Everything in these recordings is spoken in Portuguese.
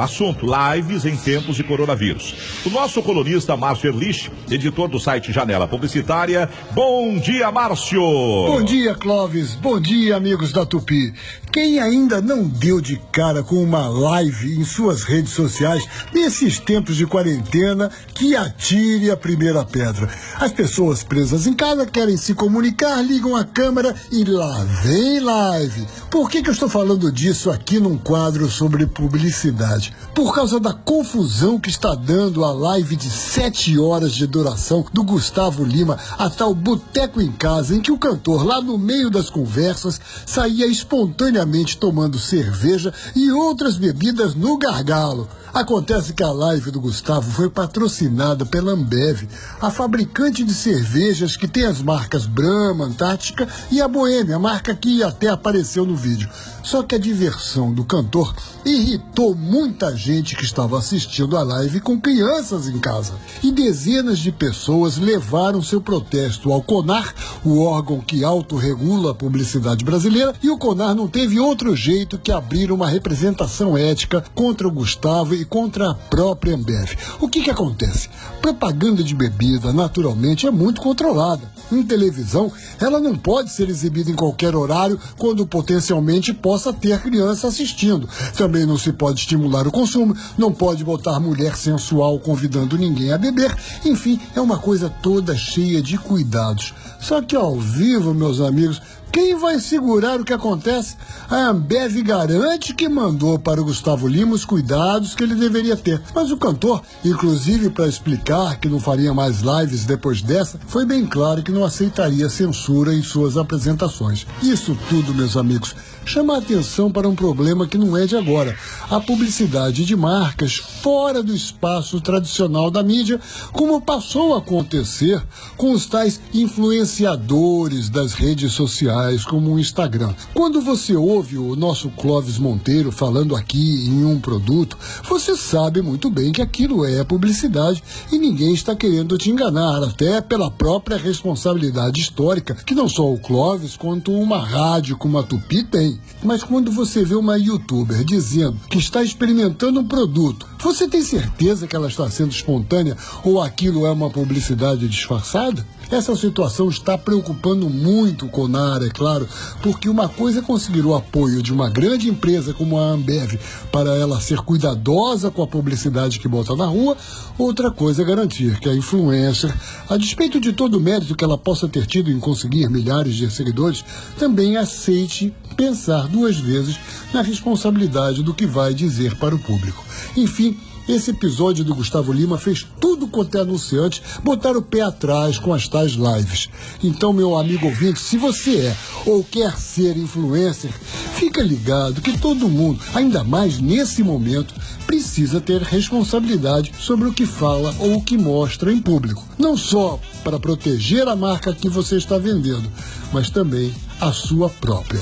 Assunto: lives em tempos de coronavírus. O nosso colunista Márcio Erlich, editor do site Janela Publicitária. Bom dia, Márcio! Bom dia, Clóvis. Bom dia, amigos da Tupi. Quem ainda não deu de cara com uma live em suas redes sociais nesses tempos de quarentena, que atire a primeira pedra. As pessoas presas em casa querem se comunicar, ligam a câmera e lá vem live. Por que, que eu estou falando disso aqui num quadro sobre publicidade? Por causa da confusão que está dando a live de sete horas de duração do Gustavo Lima, a tal Boteco em Casa, em que o cantor, lá no meio das conversas, saía espontaneamente tomando cerveja e outras bebidas no gargalo. Acontece que a live do Gustavo foi patrocinada pela Ambev, a fabricante de cervejas que tem as marcas Brahma, Antártica e a Boêmia, a marca que até apareceu no vídeo. Só que a diversão do cantor irritou muita gente que estava assistindo a live com crianças em casa. E dezenas de pessoas levaram seu protesto ao CONAR, o órgão que autorregula a publicidade brasileira, e o CONAR não teve outro jeito que abrir uma representação ética contra o Gustavo e contra a própria Ambev. O que, que acontece? Propaganda de bebida, naturalmente, é muito controlada. Em televisão, ela não pode ser exibida em qualquer horário quando potencialmente possa ter criança assistindo. Também não se pode estimular o consumo, não pode botar mulher sensual convidando ninguém a beber. Enfim, é uma coisa toda cheia de cuidados. Só que ao vivo, meus amigos, quem vai segurar o que acontece? A Ambev garante que mandou para o Gustavo Lima os cuidados que ele deveria ter. Mas o cantor, inclusive para explicar que não faria mais lives depois dessa, foi bem claro que não aceitaria censura em suas apresentações. Isso tudo, meus amigos, chama a atenção para um problema que não é de agora: a publicidade de marcas fora do espaço tradicional da mídia, como passou a acontecer com os tais influenciadores das redes sociais, como o Instagram. Quando você ouve o nosso Clóvis Monteiro falando aqui em um produto, você sabe muito bem que aquilo é publicidade e ninguém está querendo te enganar, até pela própria responsabilidade histórica que não só o Clóvis quanto uma rádio como a Tupi tem. Mas quando você vê uma youtuber dizendo que está experimentando um produto, você tem certeza que ela está sendo espontânea ou aquilo é uma publicidade disfarçada? Essa situação está preocupando muito o Conar, é claro, porque uma coisa é conseguir o apoio de uma grande empresa como a Ambev para ela ser cuidadosa com a publicidade que bota na rua, outra coisa é garantir que a influencer, a despeito de todo o mérito que ela possa ter tido em conseguir milhares de seguidores, também aceite pensar duas vezes na responsabilidade do que vai dizer para o público. Enfim, esse episódio do Gustavo Lima fez tudo quanto é anunciante botar o pé atrás com as tais lives. Então, meu amigo ouvinte, se você é ou quer ser influencer, fica ligado que todo mundo, ainda mais nesse momento, precisa ter responsabilidade sobre o que fala ou o que mostra em público. Não só para proteger a marca que você está vendendo, mas também a sua própria.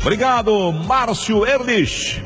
Obrigado, Márcio Erlich.